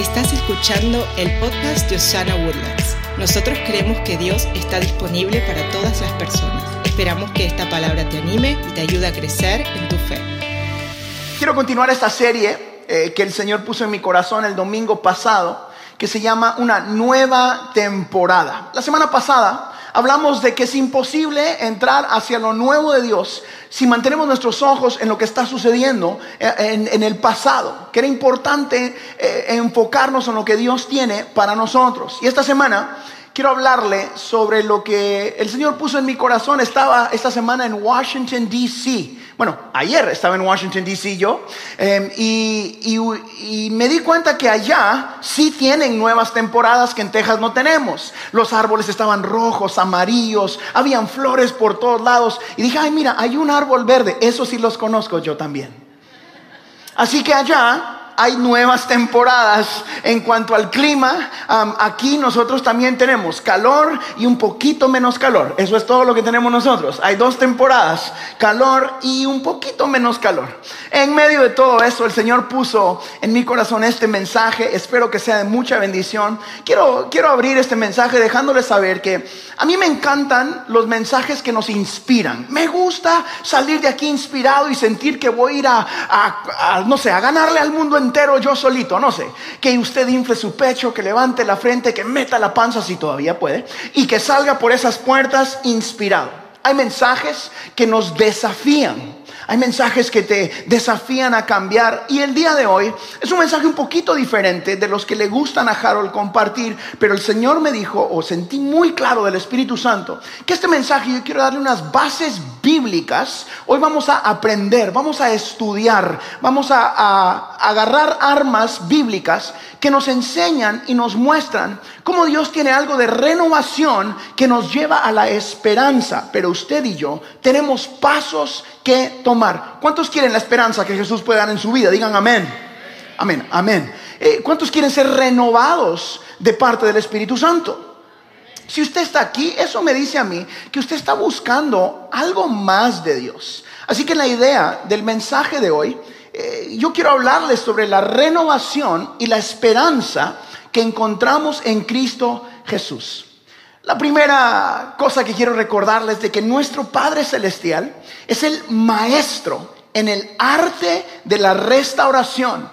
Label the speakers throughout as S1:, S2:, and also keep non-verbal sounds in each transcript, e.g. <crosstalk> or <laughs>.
S1: Estás escuchando el podcast de Osana Woodlands. Nosotros creemos que Dios está disponible para todas las personas. Esperamos que esta palabra te anime y te ayude a crecer en tu fe.
S2: Quiero continuar esta serie eh, que el Señor puso en mi corazón el domingo pasado, que se llama Una nueva temporada. La semana pasada hablamos de que es imposible entrar hacia lo nuevo de Dios si mantenemos nuestros ojos en lo que está sucediendo eh, en, el pasado, que era importante eh, enfocarnos en lo que Dios tiene para nosotros. Y esta semana quiero hablarle sobre lo que el Señor puso en mi corazón. Estaba esta semana en Washington, D.C. Bueno, ayer estaba en Washington, D.C. yo, em, y, y, me di cuenta que allá sí tienen nuevas temporadas que en Texas no tenemos. Los árboles estaban rojos, amarillos, habían flores por todos lados. Y dije, ay, mira, hay un árbol verde, eso sí los conozco yo también. Así que allá hay nuevas temporadas en cuanto al clima. aquí nosotros también tenemos calor y un poquito menos calor. Eso es todo lo que tenemos nosotros. Hay dos temporadas, calor y un poquito menos calor. En medio de todo eso, el Señor puso en mi corazón este mensaje. Espero que sea de mucha bendición. Quiero, quiero abrir este mensaje dejándoles saber que a mí me encantan los mensajes que nos inspiran. Me gusta salir de aquí inspirado y sentir que voy a ir a, no sé, a ganarle al mundo entero yo solito, no sé, que usted infle su pecho, que levante la frente, que meta la panza si todavía puede, y que salga por esas puertas inspirado. Hay mensajes que nos desafían hay mensajes que te desafían a cambiar y el día de hoy es un mensaje un poquito diferente de los que le gustan a Harold compartir, pero el Señor me dijo, o sentí muy claro del Espíritu Santo, que este mensaje yo quiero darle unas bases bíblicas. Hoy vamos a aprender, vamos a estudiar, vamos a, agarrar armas bíblicas que nos enseñan y nos muestran cómo Dios tiene algo de renovación que nos lleva a la esperanza. Pero usted y yo tenemos pasos tomar. ¿Cuántos quieren la esperanza que Jesús puede dar en su vida? Digan amén. Amén, amén. Eh, ¿Cuántos quieren ser renovados de parte del Espíritu Santo? Si usted está aquí, eso me dice a mí que usted está buscando algo más de Dios. Así que la idea del mensaje de hoy eh, yo quiero hablarles sobre la renovación y la esperanza que encontramos en Cristo Jesús. La primera cosa que quiero recordarles de que nuestro Padre Celestial es el maestro en el arte de la restauración.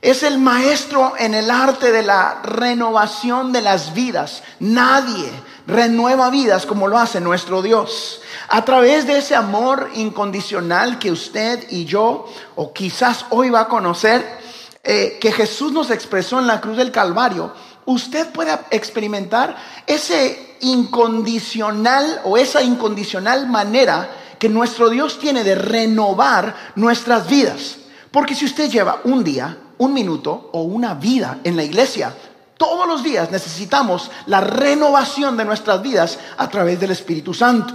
S2: Es el maestro en el arte de la renovación de las vidas. Nadie renueva vidas como lo hace nuestro Dios. A través de ese amor incondicional que usted y yo, o quizás hoy va a conocer, eh, que Jesús nos expresó en la cruz del Calvario, usted puede experimentar ese incondicional o esa incondicional manera que nuestro Dios tiene de renovar nuestras vidas. Porque si usted lleva un día, un minuto o una vida en la iglesia, todos los días necesitamos la renovación de nuestras vidas a través del Espíritu Santo.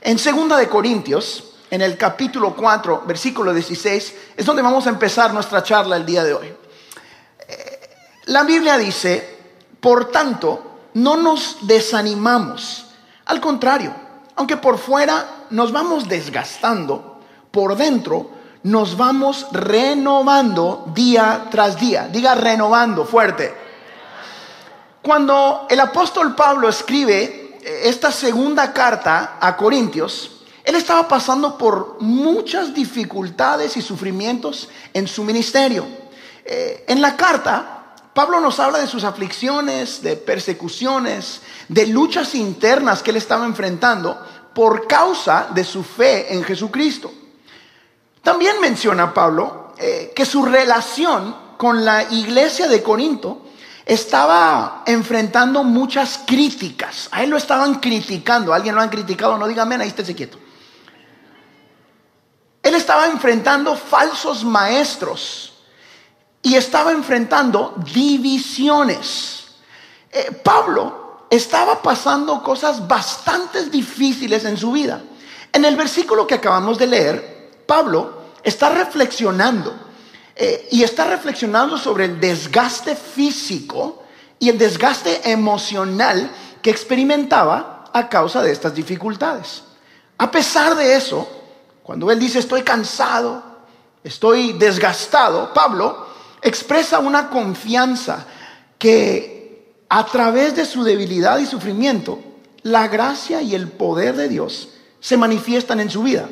S2: En segunda de Corintios, en el capítulo 4, versículo 16, es donde vamos a empezar nuestra charla el día de hoy. Eh, la Biblia dice, por tanto, no nos desanimamos. Al contrario, aunque por fuera nos vamos desgastando, por dentro nos vamos renovando día tras día. Diga renovando fuerte. Cuando el apóstol Pablo escribe esta segunda carta a Corintios, él estaba pasando por muchas dificultades y sufrimientos en su ministerio. Eh, en la carta, Pablo nos habla de sus aflicciones, de persecuciones, de luchas internas que él estaba enfrentando por causa de su fe en Jesucristo. También menciona Pablo eh, que su relación con la iglesia de Corinto estaba enfrentando muchas críticas. A él lo estaban criticando. ¿Alguien lo han criticado? No diga amén, ahí estése quieto. Él estaba enfrentando falsos maestros y estaba enfrentando divisiones. Eh, Pablo estaba pasando cosas bastante difíciles en su vida. En el versículo que acabamos de leer, Pablo está reflexionando eh, y está reflexionando sobre el desgaste físico y el desgaste emocional que experimentaba a causa de estas dificultades. A pesar de eso, cuando él dice estoy cansado, estoy desgastado, Pablo expresa una confianza que a través de su debilidad y sufrimiento, la gracia y el poder de Dios se manifiestan en su vida.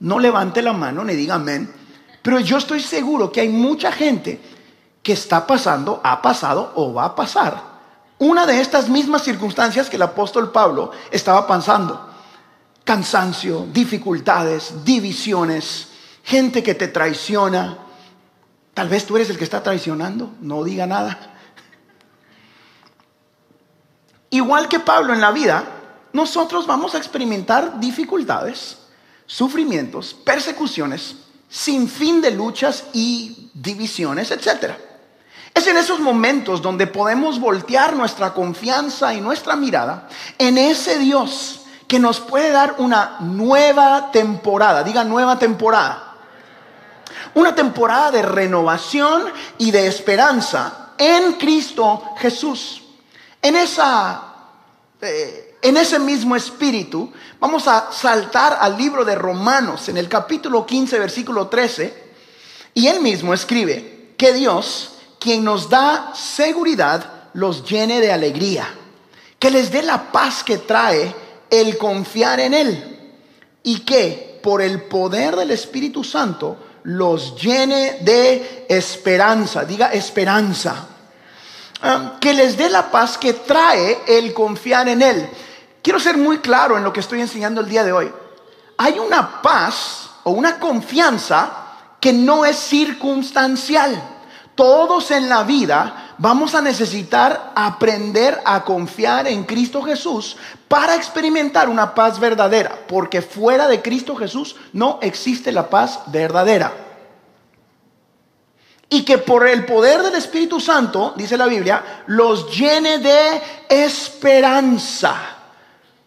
S2: No levante la mano ni diga amén, pero yo estoy seguro que hay mucha gente que está pasando, ha pasado o va a pasar una de estas mismas circunstancias que el apóstol Pablo estaba pasando. Cansancio, dificultades, divisiones, gente que te traiciona. Tal vez tú eres el que está traicionando, no diga nada. Igual que Pablo en la vida, nosotros vamos a experimentar dificultades, sufrimientos, persecuciones, sin fin de luchas y divisiones, etcétera. Es en esos momentos donde podemos voltear nuestra confianza y nuestra mirada en ese Dios que nos puede dar una nueva temporada. Diga nueva temporada. Una temporada de renovación y de esperanza en Cristo Jesús. En esa... Eh, en ese mismo espíritu, vamos a saltar al libro de Romanos en el capítulo 15, versículo 13, y él mismo escribe que Dios quien nos da seguridad, los llene de alegría, que les dé la paz que trae el confiar en Él y que por el poder del Espíritu Santo los llene de esperanza, diga esperanza, ah, que les dé la paz que trae el confiar en Él. Quiero ser muy claro en lo que estoy enseñando el día de hoy. Hay una paz o una confianza que no es circunstancial. Todos en la vida vamos a necesitar aprender a confiar en Cristo Jesús para experimentar una paz verdadera, porque fuera de Cristo Jesús no existe la paz verdadera. Y que por el poder del Espíritu Santo, dice la Biblia, los llene de esperanza.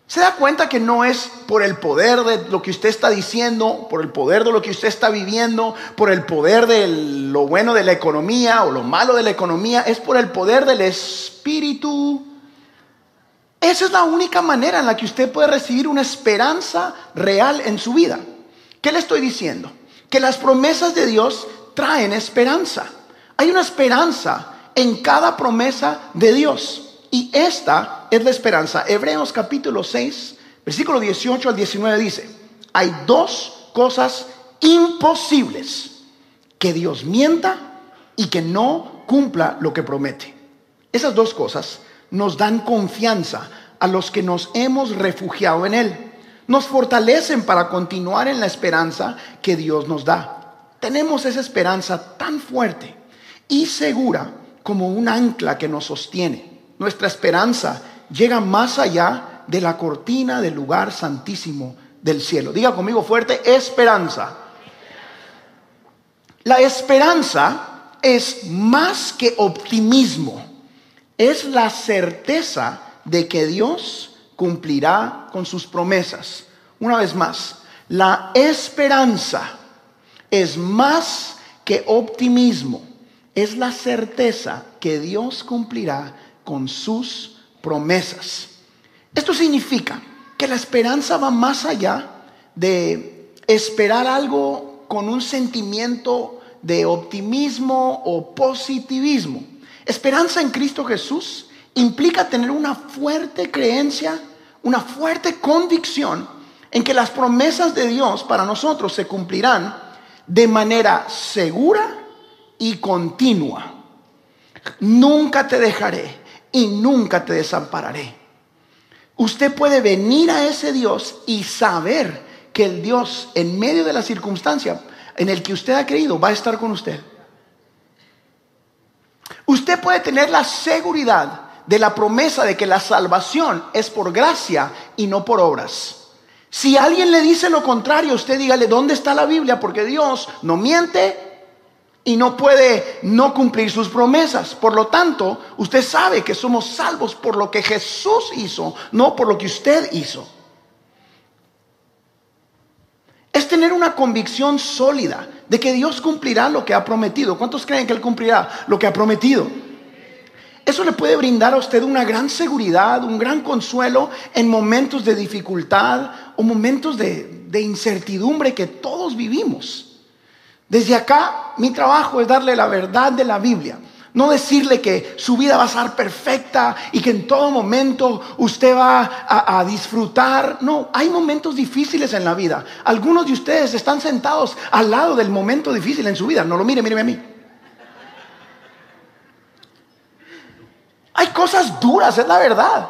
S2: ¿Se da cuenta que no es por el poder de lo que usted está diciendo, por el poder de lo que usted está viviendo, por el poder de lo bueno de la economía o lo malo de la economía? Es por el poder del Espíritu. Esa es la única manera en la que usted puede recibir una esperanza real en su vida. ¿Qué le estoy diciendo? Que las promesas de Dios traen esperanza. Hay una esperanza en cada promesa de Dios. Y esta es la esperanza. Hebreos capítulo 6, versículo 18 al 19 dice, hay dos cosas imposibles, que Dios mienta y que no cumpla lo que promete. Esas dos cosas nos dan confianza a los que nos hemos refugiado en Él. Nos fortalecen para continuar en la esperanza que Dios nos da. Tenemos esa esperanza tan fuerte y segura como un ancla que nos sostiene nuestra esperanza llega más allá de la cortina del lugar santísimo del cielo. Diga conmigo fuerte, esperanza. La esperanza es más que optimismo, es la certeza de que Dios cumplirá con sus promesas. Una vez más, la esperanza es más que optimismo, es la certeza que Dios cumplirá con sus promesas. Esto significa que la esperanza va más allá de esperar algo con un sentimiento de optimismo o positivismo. Esperanza en Cristo Jesús implica tener una fuerte creencia, una fuerte convicción en que las promesas de Dios para nosotros se cumplirán de manera segura y continua. Nunca te dejaré, y nunca te desampararé. Usted puede venir a ese Dios y saber que el Dios en medio de la circunstancia en el que usted ha creído va a estar con usted. Usted puede tener la seguridad de la promesa de que la salvación es por gracia y no por obras. Si alguien le dice lo contrario, usted dígale, ¿dónde está la Biblia? Porque Dios no miente y no puede no cumplir sus promesas. Por lo tanto, usted sabe que somos salvos por lo que Jesús hizo, no por lo que usted hizo. Es tener una convicción sólida de que Dios cumplirá lo que ha prometido. ¿Cuántos creen que Él cumplirá lo que ha prometido? Eso le puede brindar a usted una gran seguridad, un gran consuelo en momentos de dificultad o momentos de, de incertidumbre que todos vivimos. Desde acá, mi trabajo es darle la verdad de la Biblia. No decirle que su vida va a ser perfecta y que en todo momento usted va a, disfrutar. No, hay momentos difíciles en la vida. Algunos de ustedes están sentados al lado del momento difícil en su vida. No lo mire, mire a mí. Hay cosas duras, es la verdad.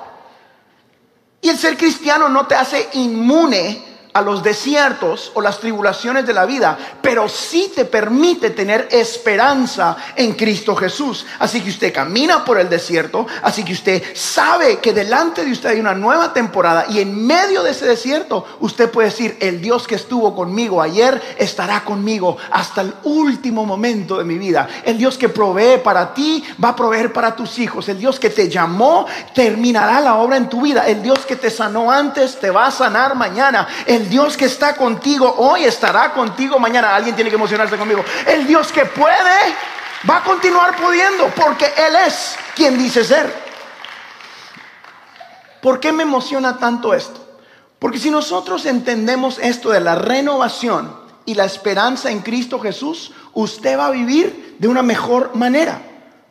S2: Y el ser cristiano no te hace inmune a los desiertos o las tribulaciones de la vida, pero sí te permite tener esperanza en Cristo Jesús. Así que usted camina por el desierto, así que usted sabe que delante de usted hay una nueva temporada y en medio de ese desierto usted puede decir, el Dios que estuvo conmigo ayer estará conmigo hasta el último momento de mi vida. El Dios que provee para ti va a proveer para tus hijos. El Dios que te llamó terminará la obra en tu vida. El Dios que te sanó antes te va a sanar mañana. Dios que está contigo hoy estará contigo mañana. Alguien tiene que emocionarse conmigo. El Dios que puede va a continuar pudiendo porque Él es quien dice ser. ¿Por qué me emociona tanto esto? Porque si nosotros entendemos esto de la renovación y la esperanza en Cristo Jesús, usted va a vivir de una mejor manera,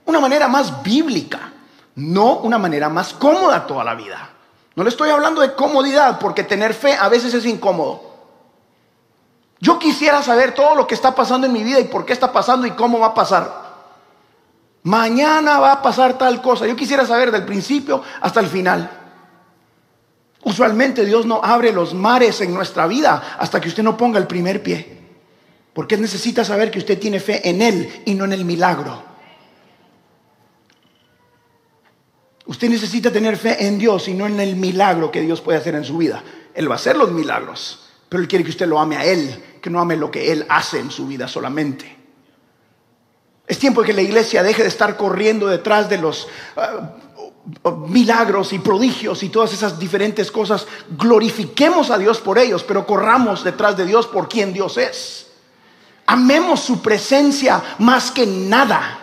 S2: una manera más bíblica, no una manera más cómoda toda la vida. No le estoy hablando de comodidad, porque tener fe a veces es incómodo. Yo quisiera saber todo lo que está pasando en mi vida y por qué está pasando y cómo va a pasar. Mañana va a pasar tal cosa. Yo quisiera saber del principio hasta el final. Usualmente Dios no abre los mares en nuestra vida hasta que usted no ponga el primer pie. Porque necesita saber que usted tiene fe en Él y no en el milagro. Usted necesita tener fe en Dios y no en el milagro que Dios puede hacer en su vida. Él va a hacer los milagros, pero Él quiere que usted lo ame a Él, que no ame lo que Él hace en su vida solamente. Es tiempo de que la iglesia deje de estar corriendo detrás de los ah, milagros y prodigios y todas esas diferentes cosas. Glorifiquemos a Dios por ellos, pero corramos detrás de Dios por quien Dios es. Amemos su presencia más que nada.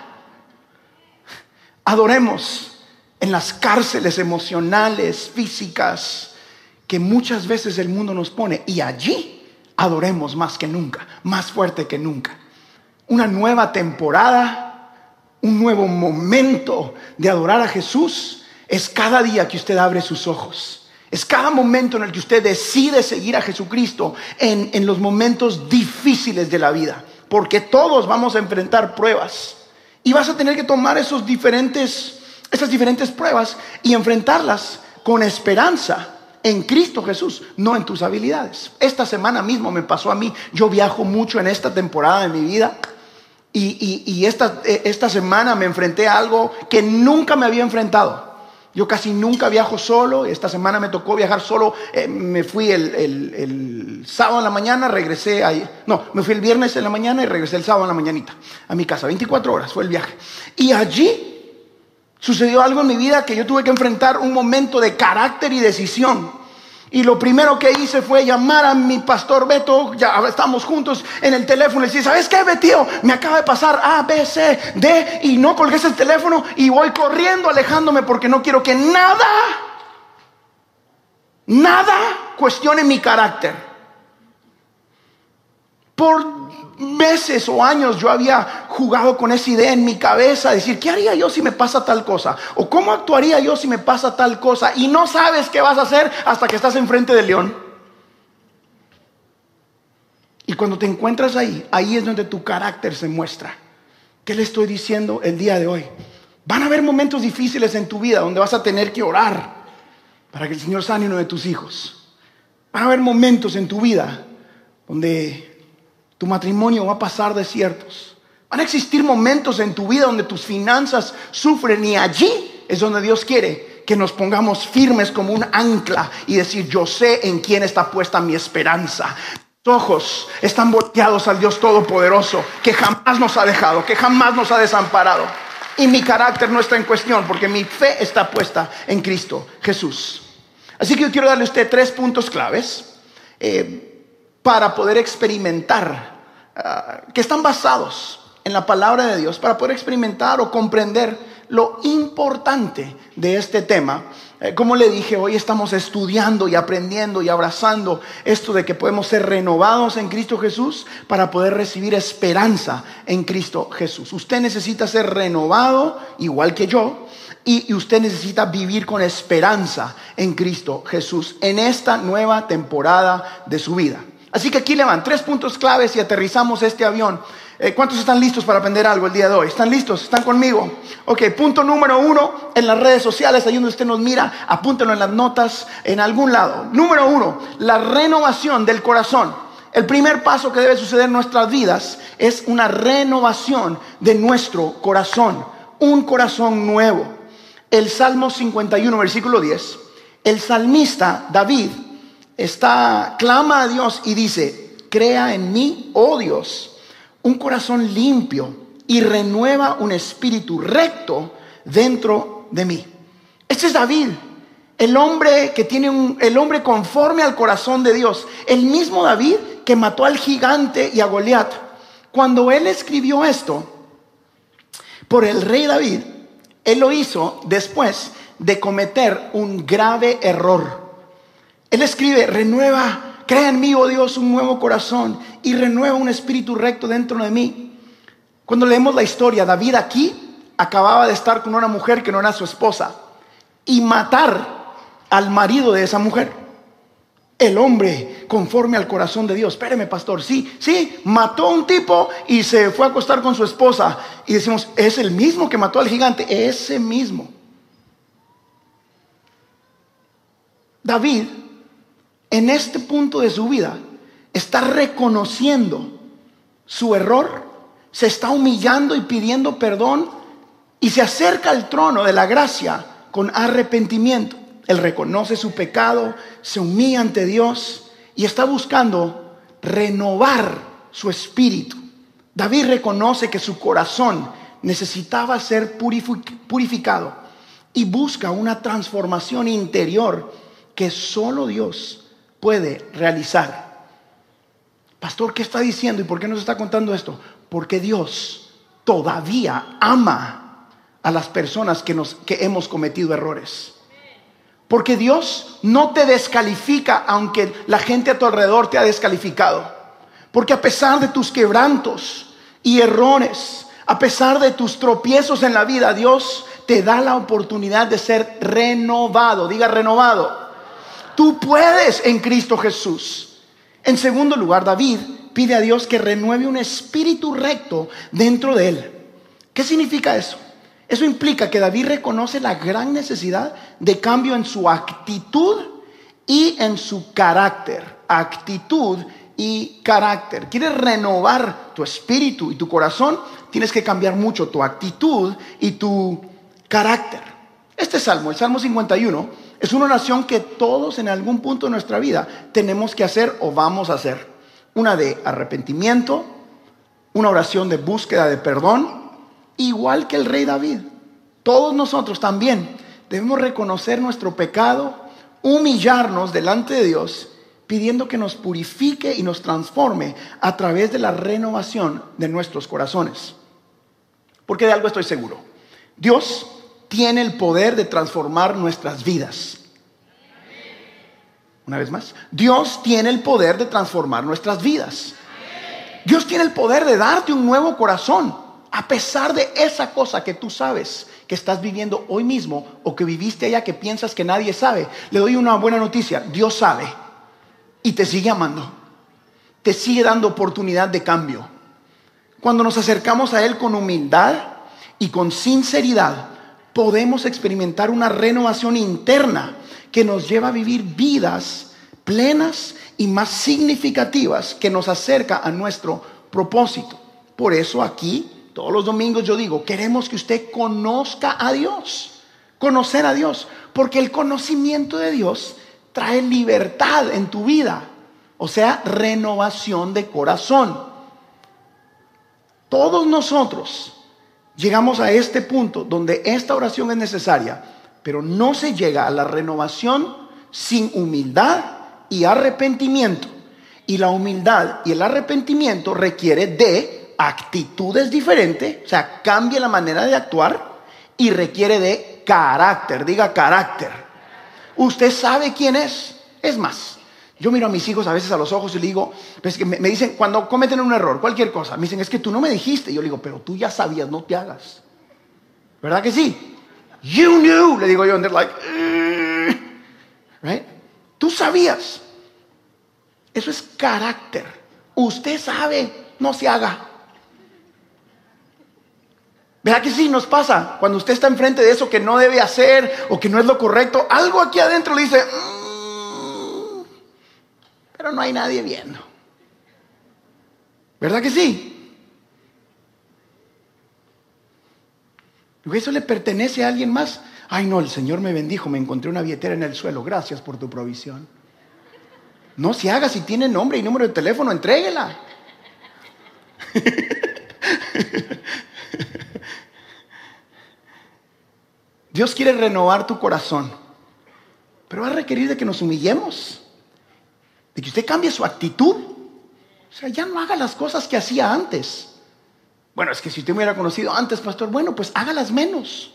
S2: Adoremos en las cárceles emocionales, físicas, que muchas veces el mundo nos pone. Y allí adoremos más que nunca, más fuerte que nunca. Una nueva temporada, un nuevo momento de adorar a Jesús es cada día que usted abre sus ojos. Es cada momento en el que usted decide seguir a Jesucristo en, en los momentos difíciles de la vida. Porque todos vamos a enfrentar pruebas. Y vas a tener que tomar esos diferentes esas diferentes pruebas y enfrentarlas con esperanza en Cristo Jesús, no en tus habilidades. Esta semana mismo me pasó a mí, yo viajo mucho en esta temporada de mi vida y, esta, eh, esta semana me enfrenté a algo que nunca me había enfrentado. Yo casi nunca viajo solo. Esta semana me tocó viajar solo. Eh, me fui el, el, sábado en la mañana, regresé ahí. No, me fui el viernes en la mañana y regresé el sábado en la mañanita a mi casa. 24 horas fue el viaje. Y allí Sucedió algo en mi vida que yo tuve que enfrentar un momento de carácter y decisión. Y lo primero que hice fue llamar a mi pastor Beto, ya estamos juntos en el teléfono y decir, ¿sabes qué, Betío? Me acaba de pasar A, B, C, D y no colgues el teléfono y voy corriendo alejándome porque no quiero que nada, nada cuestione mi carácter. Por meses o años yo había jugado con esa idea en mi cabeza, decir, ¿qué haría yo si me pasa tal cosa? ¿O cómo actuaría yo si me pasa tal cosa? Y no sabes qué vas a hacer hasta que estás enfrente del león. Y cuando te encuentras ahí, ahí es donde tu carácter se muestra. ¿Qué le estoy diciendo el día de hoy? Van a haber momentos difíciles en tu vida donde vas a tener que orar para que el Señor sane uno de tus hijos. Van a haber momentos en tu vida donde tu matrimonio va a pasar desiertos. Van a existir momentos en tu vida donde tus finanzas sufren y allí es donde Dios quiere que nos pongamos firmes como un ancla y decir, yo sé en quién está puesta mi esperanza. Tus ojos están volteados al Dios Todopoderoso, que jamás nos ha dejado, que jamás nos ha desamparado. Y mi carácter no está en cuestión, porque mi fe está puesta en Cristo Jesús. Así que yo quiero darle a usted tres puntos claves. Eh, para poder experimentar, ah, que están basados en la palabra de Dios, para poder experimentar o comprender lo importante de este tema Eh, como le dije, hoy estamos estudiando y aprendiendo y abrazando esto de que podemos ser renovados en Cristo Jesús para poder recibir esperanza en Cristo Jesús. Usted necesita ser renovado igual que yo y, usted necesita vivir con esperanza en Cristo Jesús en esta nueva temporada de su vida. Así que aquí le van tres puntos claves y aterrizamos este avión. Eh, ¿Cuántos están listos para aprender algo el día de hoy? ¿Están listos? ¿Están conmigo? Ok, punto número uno, en las redes sociales, ahí donde usted nos mira, apúntenlo en las notas, en algún lado. Número uno, la renovación del corazón. El primer paso que debe suceder en nuestras vidas es una renovación de nuestro corazón, un corazón nuevo. El Salmo 51, versículo 10, el salmista David está, clama a Dios y dice, crea en mí, oh Dios, un corazón limpio y renueva un espíritu recto dentro de mí. Este es David, el hombre que tiene un, el hombre conforme al corazón de Dios, el mismo David que mató al gigante y a Goliat. Cuando él escribió esto por el rey David, él lo hizo después de cometer un grave error. Él escribe, renueva Crea en mí, oh Dios, un nuevo corazón y renueva un espíritu recto dentro de mí. Cuando leemos la historia, David aquí acababa de estar con una mujer que no era su esposa y matar al marido de esa mujer. El hombre conforme al corazón de Dios. Espéreme, pastor. Sí, sí, mató a un tipo y se fue a acostar con su esposa. Y decimos, es el mismo que mató al gigante. Ese mismo. David en este punto de su vida está reconociendo su error, se está humillando y pidiendo perdón y se acerca al trono de la gracia con arrepentimiento. Él reconoce su pecado, se humilla ante Dios y está buscando renovar su espíritu. David reconoce que su corazón necesitaba ser purificado y busca una transformación interior que solo Dios puede realizar. Pastor, ¿qué está diciendo y por qué nos está contando esto? Porque Dios todavía ama a las personas que, nos, que hemos cometido errores. Porque Dios no te descalifica aunque la gente a tu alrededor te ha descalificado. Porque a pesar de tus quebrantos y errores, a pesar de tus tropiezos en la vida, Dios te da la oportunidad de ser renovado. Diga renovado. Tú puedes en Cristo Jesús. En segundo lugar, David pide a Dios que renueve un espíritu recto dentro de él. ¿Qué significa eso? Eso implica que David reconoce la gran necesidad de cambio en su actitud y en su carácter. Actitud y carácter. ¿Quieres renovar tu espíritu y tu corazón? Tienes que cambiar mucho tu actitud y tu carácter. Este salmo, el Salmo 51, es una oración que todos en algún punto de nuestra vida tenemos que hacer o vamos a hacer. Una de arrepentimiento, una oración de búsqueda de perdón, igual que el rey David. Todos nosotros también debemos reconocer nuestro pecado, humillarnos delante de Dios, pidiendo que nos purifique y nos transforme a través de la renovación de nuestros corazones. Porque de algo estoy seguro. Dios tiene el poder de transformar nuestras vidas. Una vez más, Dios tiene el poder de transformar nuestras vidas. Dios tiene el poder de darte un nuevo corazón, a pesar de esa cosa que tú sabes que estás viviendo hoy mismo o que viviste allá que piensas que nadie sabe. Le doy una buena noticia, Dios sabe y te sigue amando, te sigue dando oportunidad de cambio. Cuando nos acercamos a Él con humildad y con sinceridad, podemos experimentar una renovación interna que nos lleva a vivir vidas plenas y más significativas que nos acerca a nuestro propósito. Por eso aquí, todos los domingos yo digo, queremos que usted conozca a Dios, conocer a Dios, porque el conocimiento de Dios trae libertad en tu vida, o sea, renovación de corazón. Todos nosotros llegamos a este punto donde esta oración es necesaria, pero no se llega a la renovación sin humildad y arrepentimiento. Y la humildad y el arrepentimiento requiere de actitudes diferentes, o sea, cambia la manera de actuar y requiere de carácter, diga carácter. Usted sabe quién es. Es más, yo miro a mis hijos a veces a los ojos y le digo, pues que me, dicen, cuando cometen un error, cualquier cosa, me dicen, es que tú no me dijiste. Yo le digo, pero tú ya sabías, no te hagas. ¿Verdad que sí? You knew, le digo yo, and they're like, "Eh", right? Tú sabías. Eso es carácter. Usted sabe, no se haga. ¿Verdad que sí nos pasa? Cuando usted está enfrente de eso que no debe hacer o que no es lo correcto, algo aquí adentro le dice, "Mm", pero no hay nadie viendo. ¿Verdad que sí? ¿Eso le pertenece a alguien más? Ay, no, el Señor me bendijo, me encontré una billetera en el suelo, gracias por tu provisión. No se haga si tiene nombre y número de teléfono, entréguela. <laughs> Dios quiere renovar tu corazón, pero va a requerir de que nos humillemos, de que usted cambie su actitud. O sea, ya no haga las cosas que hacía antes. Bueno, es que si usted me hubiera conocido antes, pastor, bueno, pues hágalas menos,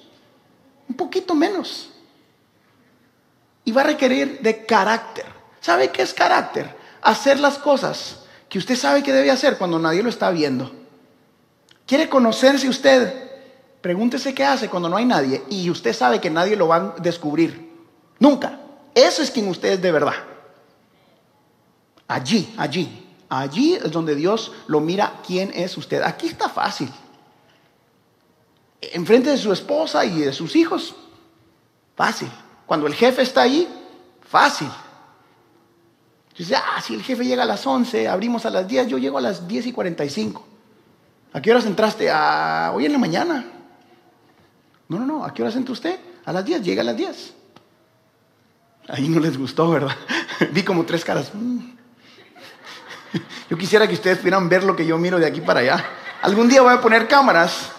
S2: un poquito menos. Y va a requerir de carácter. ¿Sabe qué es carácter? Hacer las cosas que usted sabe que debe hacer cuando nadie lo está viendo. ¿Quiere conocerse usted? Pregúntese qué hace cuando no hay nadie y usted sabe que nadie lo va a descubrir. Nunca. Eso es quien usted es de verdad. Allí, allí. Allí es donde Dios lo mira quién es usted. Aquí está fácil. Enfrente de su esposa y de sus hijos, fácil. Cuando el jefe está ahí, fácil. Dice, ah, si el jefe llega a las 11, abrimos a las 10, yo llego a las 10 y 45. ¿A qué horas entraste? Ah, hoy en la mañana. No, no, no, ¿a qué horas entra usted? A las 10, llega a las 10. Ahí no les gustó, ¿verdad? <laughs> Vi como tres caras. Mm. <laughs> Yo quisiera que ustedes pudieran ver lo que yo miro de aquí para allá. Algún día voy a poner cámaras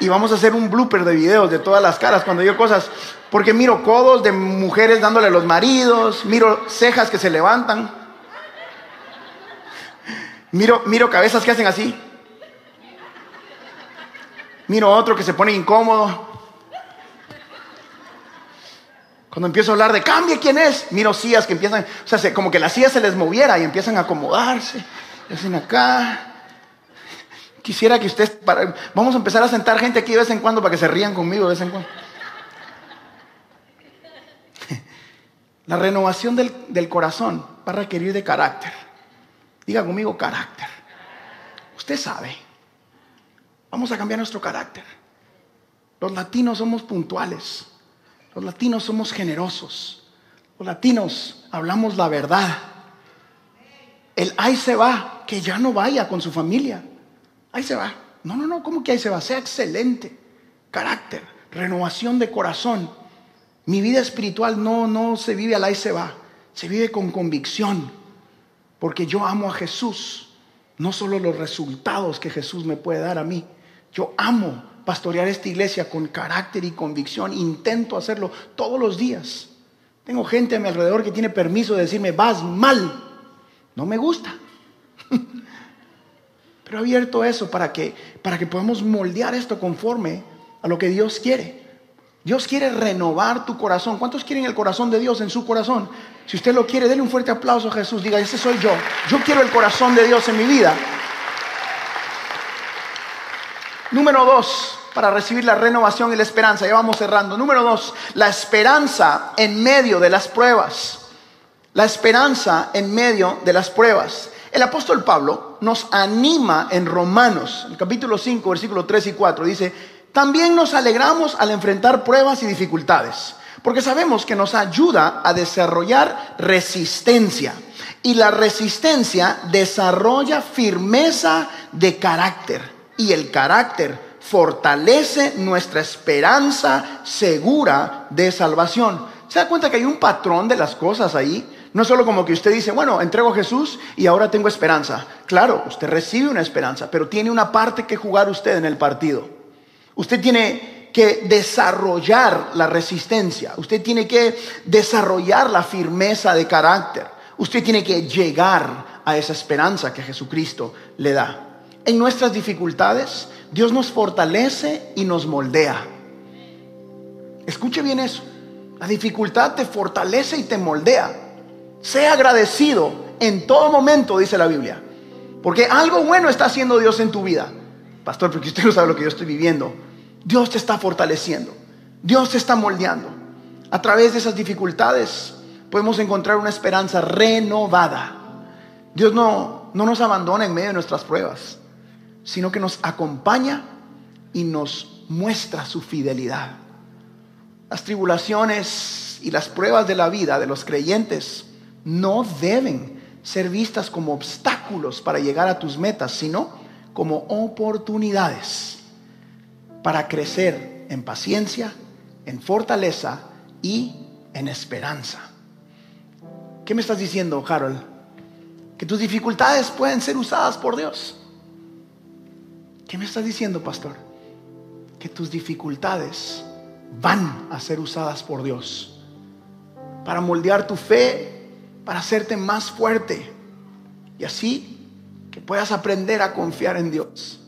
S2: y vamos a hacer un blooper de videos de todas las caras cuando digo cosas. Porque miro codos de mujeres dándole a los maridos, miro cejas que se levantan, miro, miro cabezas que hacen así, miro otro que se pone incómodo. Cuando empiezo a hablar de cambie quién es, miro sillas que empiezan, o sea, como que la silla se les moviera y empiezan a acomodarse. Hacen acá. Quisiera que ustedes, vamos a empezar a sentar gente aquí de vez en cuando para que se rían conmigo de vez en cuando. <laughs> La renovación del, del corazón va a requerir de carácter. Diga conmigo carácter. Usted sabe. Vamos a cambiar nuestro carácter. Los latinos somos puntuales. Los latinos somos generosos. Los latinos hablamos la verdad. El ahí se va, que ya no vaya con su familia. Ahí se va. No, no, no, ¿cómo que ahí se va? Sea excelente. Carácter, renovación de corazón. Mi vida espiritual no, no se vive al ahí se va. Se vive con convicción. Porque yo amo a Jesús. No solo los resultados que Jesús me puede dar a mí. Yo amo pastorear esta iglesia con carácter y convicción. Intento hacerlo todos los días. Tengo gente a mi alrededor que tiene permiso de decirme, vas mal. No me gusta. <laughs> Pero he abierto eso para que, para que podamos moldear esto conforme a lo que Dios quiere. Dios quiere renovar tu corazón. ¿Cuántos quieren el corazón de Dios en su corazón? Si usted lo quiere, denle un fuerte aplauso a Jesús. Diga, ese soy yo. Yo quiero el corazón de Dios en mi vida. Número dos, para recibir la renovación y la esperanza. Ya vamos cerrando. Número dos, la esperanza en medio de las pruebas. La esperanza en medio de las pruebas. El apóstol Pablo nos anima en Romanos, el capítulo 5, versículos 3 y 4. Dice, también nos alegramos al enfrentar pruebas y dificultades, porque sabemos que nos ayuda a desarrollar resistencia. Y la resistencia desarrolla firmeza de carácter. Y el carácter fortalece nuestra esperanza segura de salvación. ¿Se da cuenta que hay un patrón de las cosas ahí? No solo como que usted dice, bueno, entrego a Jesús y ahora tengo esperanza. Claro, usted recibe una esperanza, pero tiene una parte que jugar usted en el partido. Usted tiene que desarrollar la resistencia. Usted tiene que desarrollar la firmeza de carácter. Usted tiene que llegar a esa esperanza que Jesucristo le da. En nuestras dificultades, Dios nos fortalece y nos moldea. Escuche bien eso. La dificultad te fortalece y te moldea. Sea agradecido en todo momento, dice la Biblia. Porque algo bueno está haciendo Dios en tu vida. Pastor, porque usted no sabe lo que yo estoy viviendo. Dios te está fortaleciendo. Dios te está moldeando. A través de esas dificultades podemos encontrar una esperanza renovada. Dios no, no nos abandona en medio de nuestras pruebas, sino que nos acompaña y nos muestra su fidelidad. Las tribulaciones y las pruebas de la vida de los creyentes no deben ser vistas como obstáculos para llegar a tus metas, sino como oportunidades para crecer en paciencia, en fortaleza y en esperanza. ¿Qué me estás diciendo, Harold? Que tus dificultades pueden ser usadas por Dios. ¿Qué me estás diciendo, pastor? Que tus dificultades van a ser usadas por Dios para moldear tu fe, para hacerte más fuerte y así que puedas aprender a confiar en Dios.